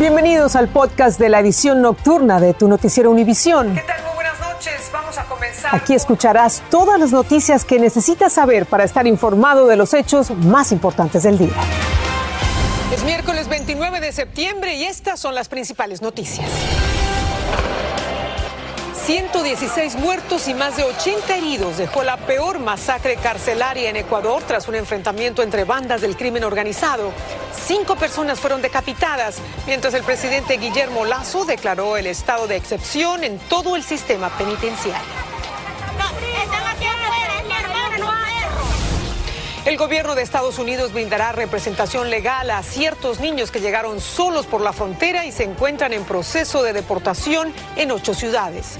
Bienvenidos al podcast de la edición nocturna de tu noticiero Univisión. ¿Qué tal? Muy buenas noches. Vamos a comenzar. Aquí escucharás todas las noticias que necesitas saber para estar informado de los hechos más importantes del día. Es miércoles 29 de septiembre y estas son las principales noticias. 116 muertos y más de 80 heridos dejó la peor masacre carcelaria en Ecuador tras un enfrentamiento entre bandas del crimen organizado. Cinco personas fueron decapitadas, mientras el presidente Guillermo Lazo declaró el estado de excepción en todo el sistema penitenciario. El gobierno de Estados Unidos brindará representación legal a ciertos niños que llegaron solos por la frontera y se encuentran en proceso de deportación en ocho ciudades.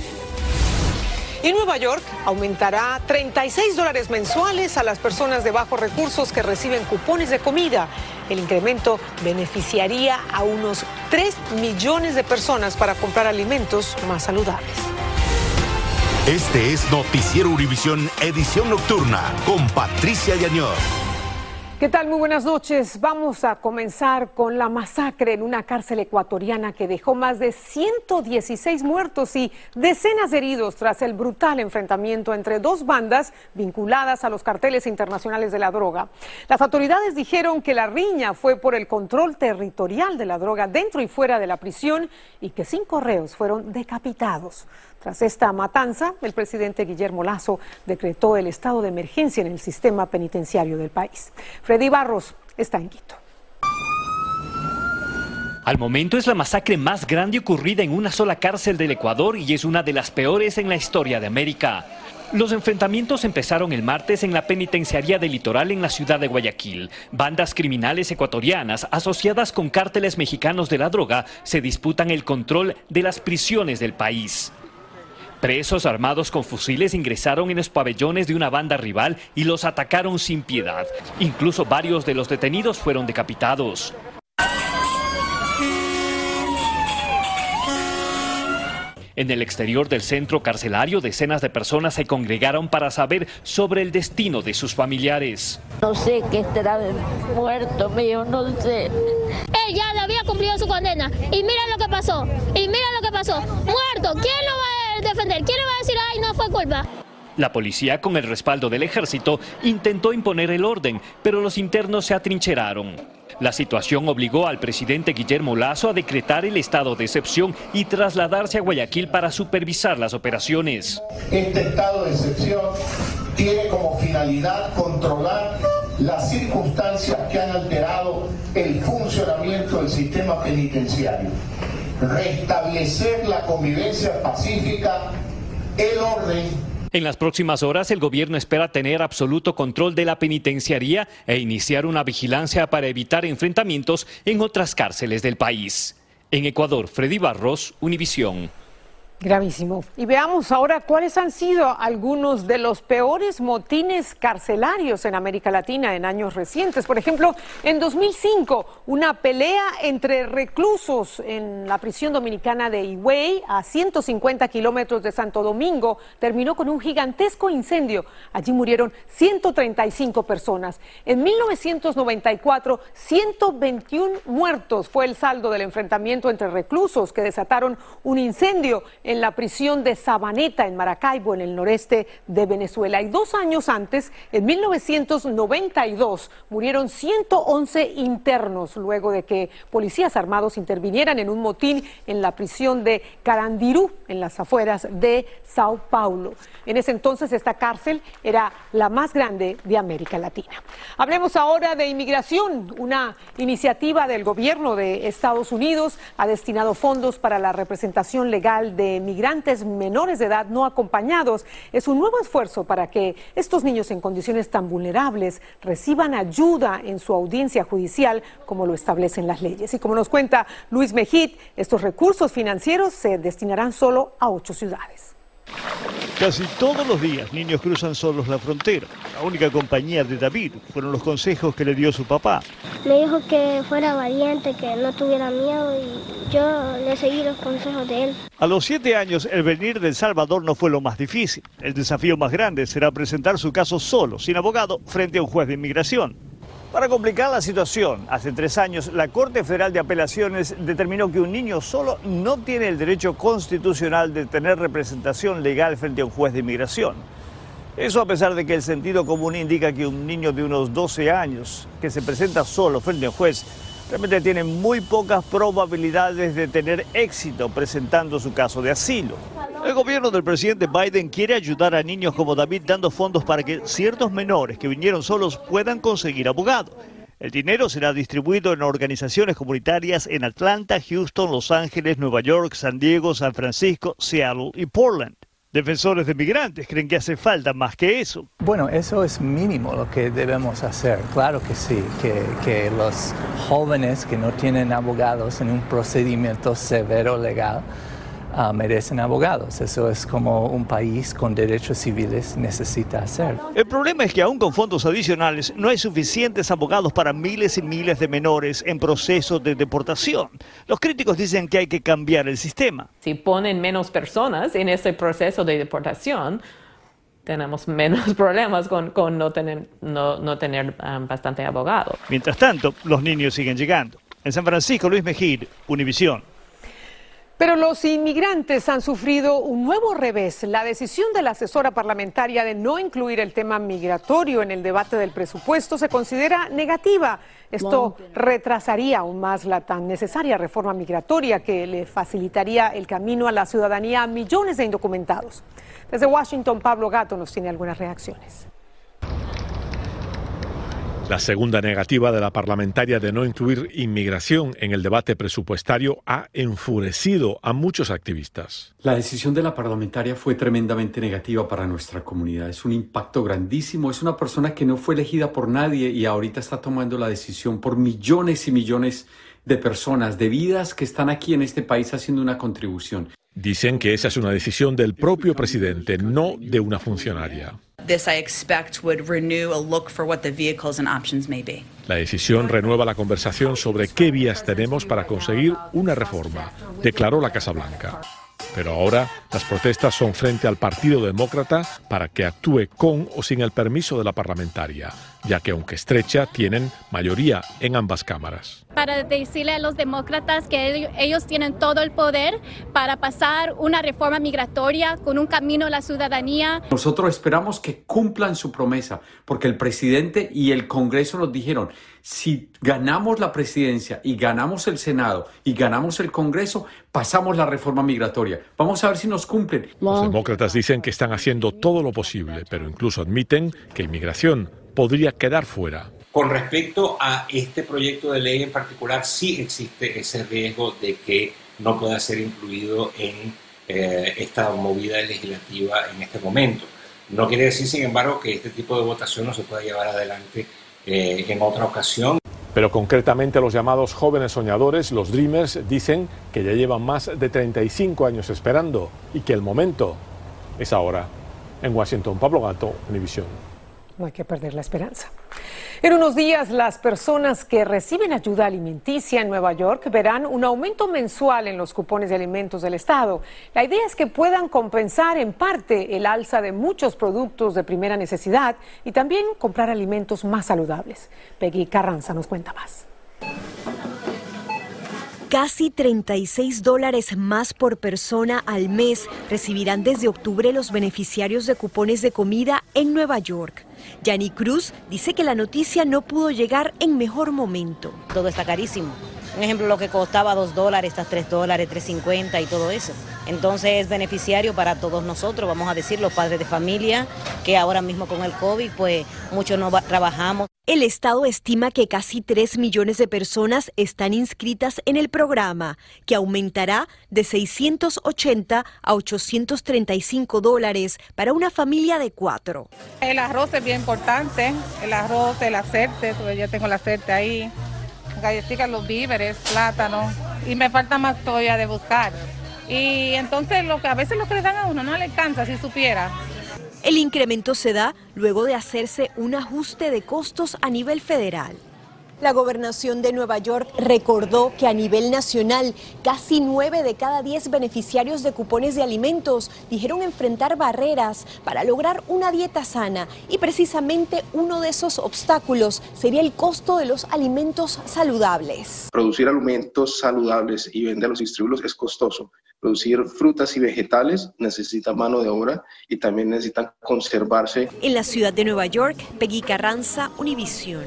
Y Nueva York aumentará 36 dólares mensuales a las personas de bajos recursos que reciben cupones de comida. El incremento beneficiaría a unos 3 millones de personas para comprar alimentos más saludables. Este es Noticiero Univisión Edición Nocturna con Patricia Yañor. ¿Qué tal? Muy buenas noches. Vamos a comenzar con la masacre en una cárcel ecuatoriana que dejó más de 116 muertos y decenas de heridos tras el brutal enfrentamiento entre dos bandas vinculadas a los carteles internacionales de la droga. Las autoridades dijeron que la riña fue por el control territorial de la droga dentro y fuera de la prisión y que cinco reos fueron decapitados. Tras esta matanza, el presidente Guillermo Lazo decretó el estado de emergencia en el sistema penitenciario del país. Freddy Barros está en Quito. Al momento es la masacre más grande ocurrida en una sola cárcel del Ecuador y es una de las peores en la historia de América. Los enfrentamientos empezaron el martes en la penitenciaría del litoral en la ciudad de Guayaquil. Bandas criminales ecuatorianas asociadas con cárteles mexicanos de la droga se disputan el control de las prisiones del país. Presos armados con fusiles ingresaron en los pabellones de una banda rival y los atacaron sin piedad. Incluso varios de los detenidos fueron decapitados. En el exterior del centro carcelario, decenas de personas se congregaron para saber sobre el destino de sus familiares. No sé qué estará muerto mío, no sé. Él ya había cumplido su condena y mira lo que pasó, y mira lo que pasó. Muerto, ¿quién lo va a defender? ¿Quién le va a decir, ay, no fue culpa? La policía, con el respaldo del ejército, intentó imponer el orden, pero los internos se atrincheraron. La situación obligó al presidente Guillermo Lazo a decretar el estado de excepción y trasladarse a Guayaquil para supervisar las operaciones. Este estado de excepción tiene como finalidad controlar las circunstancias que han alterado el funcionamiento del sistema penitenciario, restablecer la convivencia pacífica, el orden en las próximas horas, el gobierno espera tener absoluto control de la penitenciaría e iniciar una vigilancia para evitar enfrentamientos en otras cárceles del país. En Ecuador, Freddy Barros, Univisión. Gravísimo. Y veamos ahora cuáles han sido algunos de los peores motines carcelarios en América Latina en años recientes. Por ejemplo, en 2005, una pelea entre reclusos en la prisión dominicana de Higüey, a 150 kilómetros de Santo Domingo, terminó con un gigantesco incendio. Allí murieron 135 personas. En 1994, 121 muertos fue el saldo del enfrentamiento entre reclusos que desataron un incendio en la prisión de Sabaneta, en Maracaibo, en el noreste de Venezuela. Y dos años antes, en 1992, murieron 111 internos luego de que policías armados intervinieran en un motín en la prisión de Carandirú, en las afueras de Sao Paulo. En ese entonces, esta cárcel era la más grande de América Latina. Hablemos ahora de inmigración. Una iniciativa del gobierno de Estados Unidos ha destinado fondos para la representación legal de migrantes menores de edad no acompañados. Es un nuevo esfuerzo para que estos niños en condiciones tan vulnerables reciban ayuda en su audiencia judicial como lo establecen las leyes. Y como nos cuenta Luis Mejid, estos recursos financieros se destinarán solo a ocho ciudades. Casi todos los días niños cruzan solos la frontera. La única compañía de David fueron los consejos que le dio su papá. Me dijo que fuera valiente, que no tuviera miedo y yo le seguí los consejos de él. A los siete años el venir de El Salvador no fue lo más difícil. El desafío más grande será presentar su caso solo, sin abogado, frente a un juez de inmigración. Para complicar la situación, hace tres años la Corte Federal de Apelaciones determinó que un niño solo no tiene el derecho constitucional de tener representación legal frente a un juez de inmigración. Eso a pesar de que el sentido común indica que un niño de unos 12 años que se presenta solo frente a un juez realmente tiene muy pocas probabilidades de tener éxito presentando su caso de asilo. El gobierno del presidente Biden quiere ayudar a niños como David dando fondos para que ciertos menores que vinieron solos puedan conseguir abogado. El dinero será distribuido en organizaciones comunitarias en Atlanta, Houston, Los Ángeles, Nueva York, San Diego, San Francisco, Seattle y Portland. Defensores de migrantes creen que hace falta más que eso. Bueno, eso es mínimo lo que debemos hacer. Claro que sí, que, los jóvenes que no tienen abogados en un procedimiento severo legal Ah, merecen abogados. Eso es como un país con derechos civiles necesita hacer. El problema es que aún con fondos adicionales no hay suficientes abogados para miles y miles de menores en proceso de deportación. Los críticos dicen que hay que cambiar el sistema. Si ponen menos personas en ese proceso de deportación, tenemos menos problemas con, no tener, no, tener um, bastante abogado. Mientras tanto, los niños siguen llegando. En San Francisco, Luis Mejir, Univisión. Pero los inmigrantes han sufrido un nuevo revés. La decisión de la asesora parlamentaria de no incluir el tema migratorio en el debate del presupuesto se considera negativa. Esto retrasaría aún más la tan necesaria reforma migratoria que le facilitaría el camino a la ciudadanía a millones de indocumentados. Desde Washington, Pablo Gato nos tiene algunas reacciones. La segunda negativa de la parlamentaria de no incluir inmigración en el debate presupuestario ha enfurecido a muchos activistas. La decisión de la parlamentaria fue tremendamente negativa para nuestra comunidad. Es un impacto grandísimo. Es una persona que no fue elegida por nadie y ahorita está tomando la decisión por millones y millones de personas, de vidas que están aquí en este país haciendo una contribución. Dicen que esa es una decisión del propio presidente, no de una funcionaria. La decisión renueva la conversación sobre qué vías tenemos para conseguir una reforma, declaró la Casa Blanca. Pero ahora las protestas son frente al Partido Demócrata para que actúe con o sin el permiso de la parlamentaria, ya que aunque estrecha, tienen mayoría en ambas cámaras. Para decirle a los demócratas que ellos tienen todo el poder para pasar una reforma migratoria con un camino a la ciudadanía. Nosotros esperamos que cumplan su promesa, porque el presidente y el Congreso nos dijeron, si ganamos la presidencia y ganamos el Senado y ganamos el Congreso, pasamos la reforma migratoria. Vamos a ver si nos cumplen. Los demócratas dicen que están haciendo todo lo posible, pero incluso admiten que inmigración podría quedar fuera. Con respecto a este proyecto de ley en particular, sí existe ese riesgo de que no pueda ser incluido en eh, esta movida legislativa en este momento. No quiere decir, sin embargo, que este tipo de votación no se pueda llevar adelante eh, en otra ocasión. Pero concretamente los llamados jóvenes soñadores, los Dreamers, dicen que ya llevan más de 35 años esperando y que el momento es ahora. En Washington, Pablo Gato, Univisión. No hay que perder la esperanza. En unos días, las personas que reciben ayuda alimenticia en Nueva York verán un aumento mensual en los cupones de alimentos del Estado. La idea es que puedan compensar en parte el alza de muchos productos de primera necesidad y también comprar alimentos más saludables. Peggy Carranza nos cuenta más. Casi 36 dólares más por persona al mes recibirán desde octubre los beneficiarios de cupones de comida en Nueva York. Yanni Cruz dice que la noticia no pudo llegar en mejor momento. Todo está carísimo. Un ejemplo, lo que costaba 2 dólares, está 3 dólares, 3.50 y todo eso. Entonces es beneficiario para todos nosotros, vamos a decir, los padres de familia, que ahora mismo con el COVID, pues muchos no trabajamos. El Estado estima que casi 3 millones de personas están inscritas en el programa, que aumentará de 680 a 835 dólares para una familia de cuatro. El arroz es bien importante, el arroz, el acerte, porque yo tengo el acerte ahí, galletitas, los víveres, plátano, y me falta más todavía de buscar. Y entonces lo que a veces lo que le dan a uno no le alcanza si supiera. El incremento se da luego de hacerse un ajuste de costos a nivel federal. La gobernación de Nueva York recordó que a nivel nacional casi nueve de cada diez beneficiarios de cupones de alimentos dijeron enfrentar barreras para lograr una dieta sana y precisamente uno de esos obstáculos sería el costo de los alimentos saludables. Producir alimentos saludables y venderlos y distribuirlos es costoso. Producir frutas y vegetales necesita mano de obra y también necesitan conservarse. En la ciudad de Nueva York, Peggy Carranza, Univisión.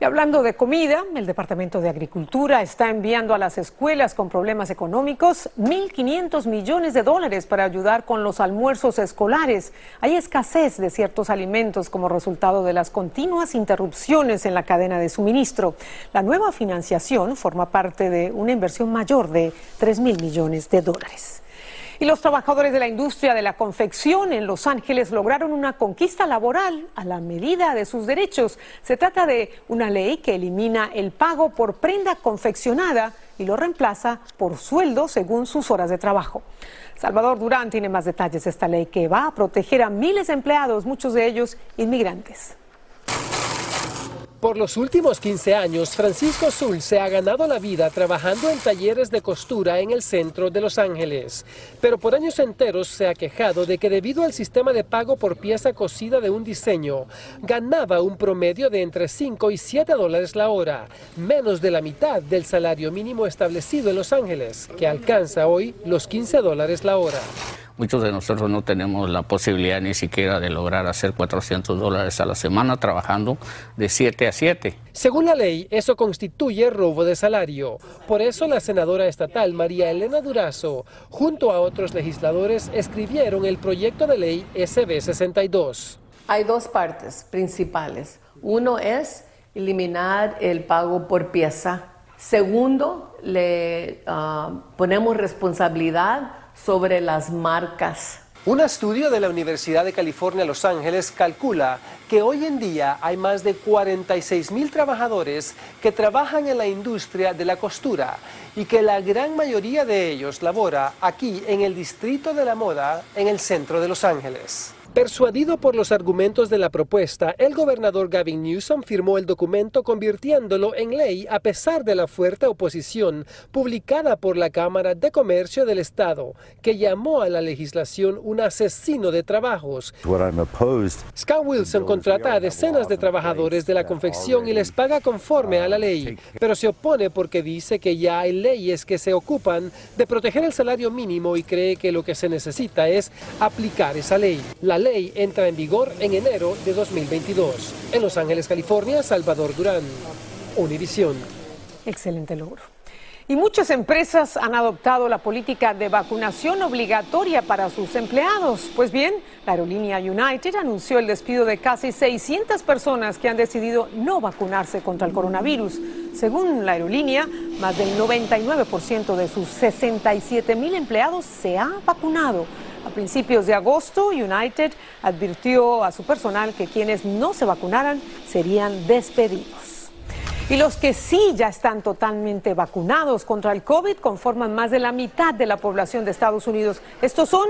Y hablando de comida, el Departamento de Agricultura está enviando a las escuelas con problemas económicos 1.500 millones de dólares para ayudar con los almuerzos escolares. Hay escasez de ciertos alimentos como resultado de las continuas interrupciones en la cadena de suministro. La nueva financiación forma parte de una inversión mayor de 3 mil millones de dólares. Y los trabajadores de la industria de la confección en Los Ángeles lograron una conquista laboral a la medida de sus derechos. Se trata de una ley que elimina el pago por prenda confeccionada y lo reemplaza por sueldo según sus horas de trabajo. Salvador Durán tiene más detalles de esta ley que va a proteger a miles de empleados, muchos de ellos inmigrantes. Por los últimos 15 años, Francisco Zul se ha ganado la vida trabajando en talleres de costura en el centro de Los Ángeles. Pero por años enteros se ha quejado de que debido al sistema de pago por pieza cosida de un diseño, ganaba un promedio de entre 5 y 7 dólares la hora, menos de la mitad del salario mínimo establecido en Los Ángeles, que alcanza hoy los 15 dólares la hora. Muchos de nosotros no tenemos la posibilidad ni siquiera de lograr hacer 400 dólares a la semana trabajando de 7 a 7. Según la ley, eso constituye robo de salario. Por eso la senadora estatal María Elena Durazo, junto a otros legisladores, escribieron el proyecto de ley SB 62. Hay dos partes principales. Uno es eliminar el pago por pieza. Segundo, le uh, ponemos responsabilidad sobre las marcas. Un estudio de la Universidad de California, Los Ángeles, calcula que hoy en día hay más de 46 mil trabajadores que trabajan en la industria de la costura y que la gran mayoría de ellos labora aquí en el Distrito de la Moda, en el centro de Los Ángeles. Persuadido por los argumentos de la propuesta, el gobernador Gavin Newsom firmó el documento convirtiéndolo en ley a pesar de la fuerte oposición publicada por la Cámara de Comercio del Estado, que llamó a la legislación un asesino de trabajos. Scott Wilson contrata a decenas de trabajadores de la confección y les paga conforme a la ley, pero se opone porque dice que ya hay leyes que se ocupan de proteger el salario mínimo y cree que lo que se necesita es aplicar esa ley. La ley ley entra en vigor en enero de 2022. En Los Ángeles, California, Salvador Durán, Univisión. Excelente logro. Y muchas empresas han adoptado la política de vacunación obligatoria para sus empleados. Pues bien, la aerolínea United anunció el despido de casi 600 personas que han decidido no vacunarse contra el coronavirus. Según la aerolínea, más del 99% de sus 67 mil empleados se ha vacunado. A principios de agosto, United advirtió a su personal que quienes no se vacunaran serían despedidos. Y los que sí ya están totalmente vacunados contra el COVID conforman más de la mitad de la población de Estados Unidos. Estos son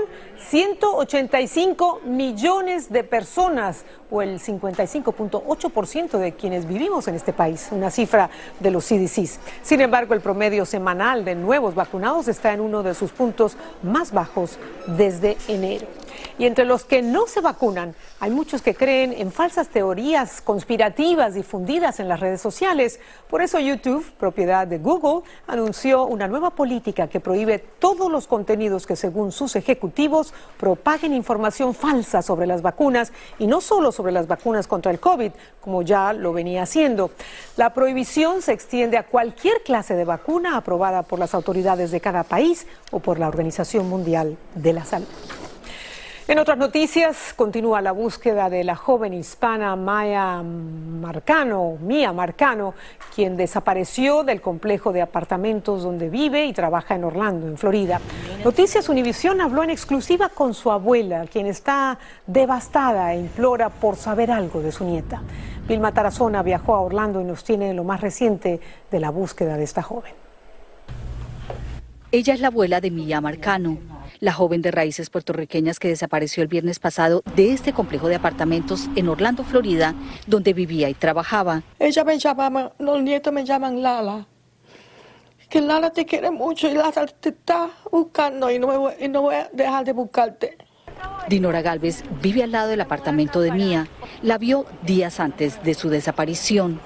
185 millones de personas o el 55.8% de quienes vivimos en este país, una cifra de los CDCs. Sin embargo, el promedio semanal de nuevos vacunados está en uno de sus puntos más bajos desde enero. Y entre los que no se vacunan, hay muchos que creen en falsas teorías conspirativas difundidas en las redes sociales. Por eso YouTube, propiedad de Google, anunció una nueva política que prohíbe todos los contenidos que según sus ejecutivos propaguen información falsa sobre las vacunas y no solo sobre las vacunas contra el COVID, como ya lo venía haciendo. La prohibición se extiende a cualquier clase de vacuna aprobada por las autoridades de cada país o por la Organización Mundial de la Salud. En otras noticias, continúa la búsqueda de la joven hispana Maya Marcano, Mía Marcano, quien desapareció del complejo de apartamentos donde vive y trabaja en Orlando, en Florida. Noticias Univisión habló en exclusiva con su abuela, quien está devastada e implora por saber algo de su nieta. Vilma Tarazona viajó a Orlando y nos tiene lo más reciente de la búsqueda de esta joven. Ella es la abuela de Mía Marcano la joven de raíces puertorriqueñas que desapareció el viernes pasado de este complejo de apartamentos en Orlando, Florida, donde vivía y trabajaba. Ella me llamaba, los nietos me llaman Lala. Que Lala te quiere mucho y Lala te está buscando y no, y no voy a dejar de buscarte. Dinora Galvez vive al lado del apartamento de Mía. La vio días antes de su desaparición.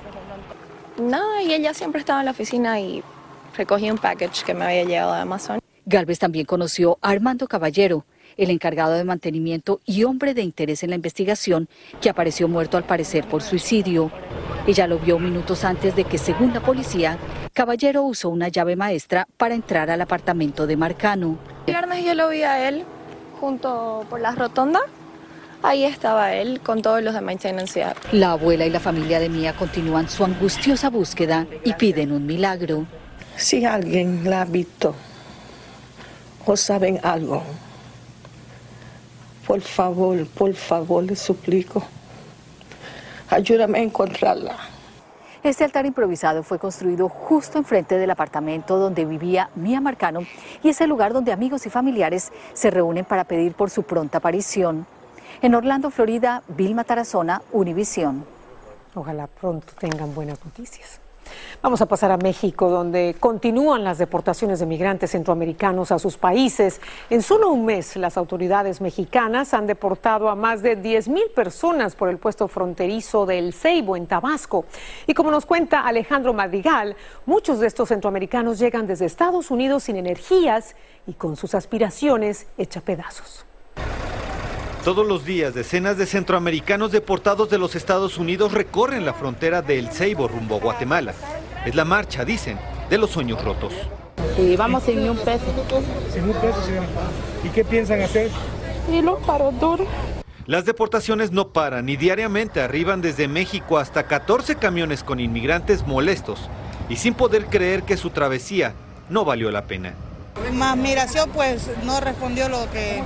Nada, y ella siempre estaba en la oficina y recogí un package que me había llegado de Amazon. Galvez también conoció a Armando Caballero, el encargado de mantenimiento y hombre de interés en la investigación, que apareció muerto al parecer por suicidio. Ella lo vio minutos antes de que, según la policía, Caballero usó una llave maestra para entrar al apartamento de Marcano. El viernes yo lo vi a él junto por la rotonda. Ahí estaba él con todos los de maintenance. La abuela y la familia de Mía continúan su angustiosa búsqueda y piden un milagro. Si alguien la ha visto o saben algo, por favor, por favor, les suplico, ayúdame a encontrarla. Este altar improvisado fue construido justo enfrente del apartamento donde vivía Mía Marcano y es el lugar donde amigos y familiares se reúnen para pedir por su pronta aparición. En Orlando, Florida, Vilma Tarazona, Univisión. Ojalá pronto tengan buenas noticias. Vamos a pasar a México, donde continúan las deportaciones de migrantes centroamericanos a sus países. En solo un mes, las autoridades mexicanas han deportado a más de 10 mil personas por el puesto fronterizo del Ceibo en Tabasco. Y como nos cuenta Alejandro Madrigal, muchos de estos centroamericanos llegan desde Estados Unidos sin energías y con sus aspiraciones hecha pedazos. Todos los días, decenas de centroamericanos deportados de los Estados Unidos recorren la frontera de El Ceibo rumbo a Guatemala. Es la marcha, dicen, de los sueños rotos. Y vamos sin ni un peso. Sin un peso, señor. ¿Y qué piensan hacer? Y los paro duro. Las deportaciones no paran y diariamente arriban desde México hasta 14 camiones con inmigrantes molestos y sin poder creer que su travesía no valió la pena. Más migración pues no respondió lo que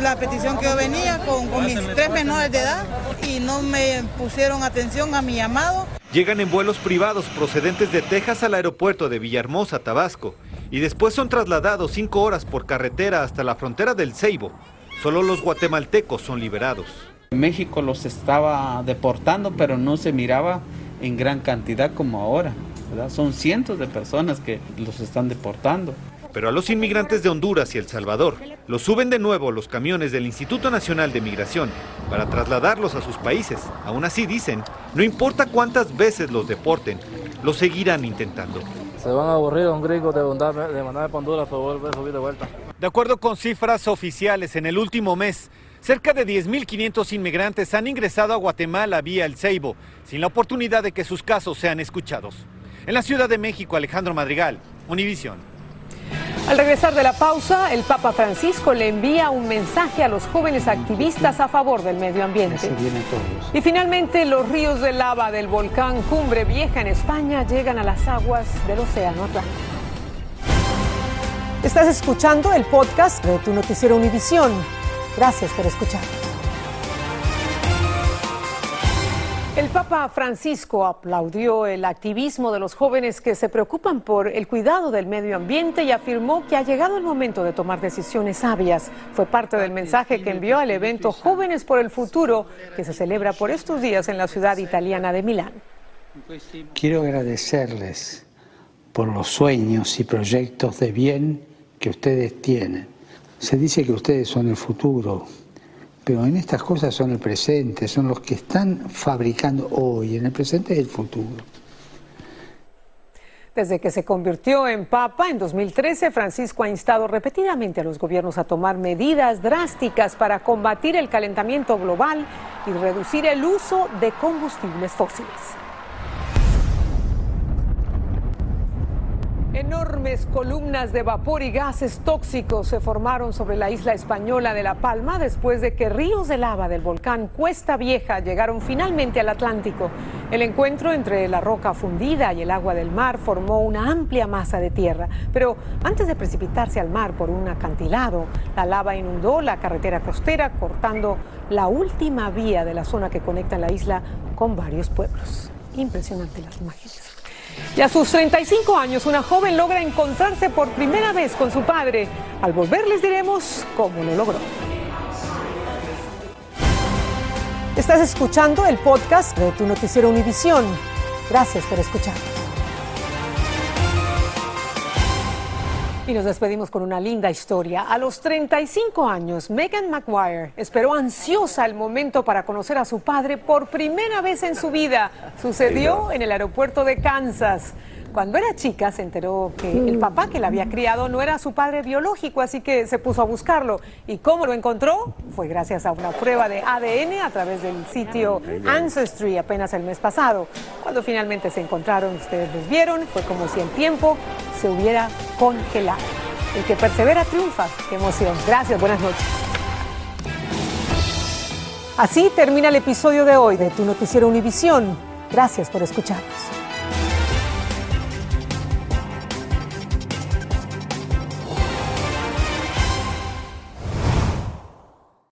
la petición que yo venía con, con mis tres menores de edad y no me pusieron atención a mi llamado. Llegan en vuelos privados procedentes de Texas al aeropuerto de Villahermosa, Tabasco, y después son trasladados cinco horas por carretera hasta la frontera del Ceibo. Solo los guatemaltecos son liberados. México los estaba deportando, pero no se miraba en gran cantidad como ahora. ¿verdad? Son cientos de personas que los están deportando. Pero a los inmigrantes de Honduras y El Salvador los suben de nuevo los camiones del Instituto Nacional de Migración para trasladarlos a sus países. Aún así dicen, no importa cuántas veces los deporten, lo seguirán intentando. Se van a aburrir a un gringo de, mandarme, de mandarme para Honduras para volver a subir de vuelta. De acuerdo con cifras oficiales, en el último mes, cerca de 10.500 inmigrantes han ingresado a Guatemala vía el Ceibo, sin la oportunidad de que sus casos sean escuchados. En la Ciudad de México, Alejandro Madrigal, Univisión. Al regresar de la pausa, el Papa Francisco le envía un mensaje a los jóvenes activistas a favor del medio ambiente. Y finalmente, los ríos de lava del volcán Cumbre Vieja en España llegan a las aguas del Océano Atlántico. Estás escuchando el podcast de tu noticiero Univisión. Gracias por escuchar. El Papa Francisco aplaudió el activismo de los jóvenes que se preocupan por el cuidado del medio ambiente y afirmó que ha llegado el momento de tomar decisiones sabias. Fue parte del mensaje que envió al evento Jóvenes por el Futuro, que se celebra por estos días en la ciudad italiana de Milán. Quiero agradecerles por los sueños y proyectos de bien que ustedes tienen. Se dice que ustedes son el futuro, pero en estas cosas son el presente, son los que están fabricando hoy, en el presente y el futuro. Desde que se convirtió en papa en 2013, Francisco ha instado repetidamente a los gobiernos a tomar medidas drásticas para combatir el calentamiento global y reducir el uso de combustibles fósiles. Enormes columnas de vapor y gases tóxicos se formaron sobre la isla española de La Palma después de que ríos de lava del volcán Cuesta Vieja llegaron finalmente al Atlántico. El encuentro entre la roca fundida y el agua del mar formó una amplia masa de tierra, pero antes de precipitarse al mar por un acantilado, la lava inundó la carretera costera cortando la última vía de la zona que conecta la isla con varios pueblos. Impresionante las imágenes. Y a sus 35 años, una joven logra encontrarse por primera vez con su padre. Al volver les diremos cómo lo logró. Estás escuchando el podcast de tu noticiero Univisión. Gracias por escucharnos. Y nos despedimos con una linda historia. A los 35 años, Megan McGuire esperó ansiosa el momento para conocer a su padre por primera vez en su vida. Sucedió en el aeropuerto de Kansas. Cuando era chica se enteró que el papá que la había criado no era su padre biológico, así que se puso a buscarlo. ¿Y cómo lo encontró? Fue gracias a una prueba de ADN a través del sitio Ancestry apenas el mes pasado. Cuando finalmente se encontraron, ustedes los vieron, fue como si el tiempo se hubiera congelado. El que persevera triunfa. Qué emoción. Gracias, buenas noches. Así termina el episodio de hoy de Tu Noticiero Univisión. Gracias por escucharnos.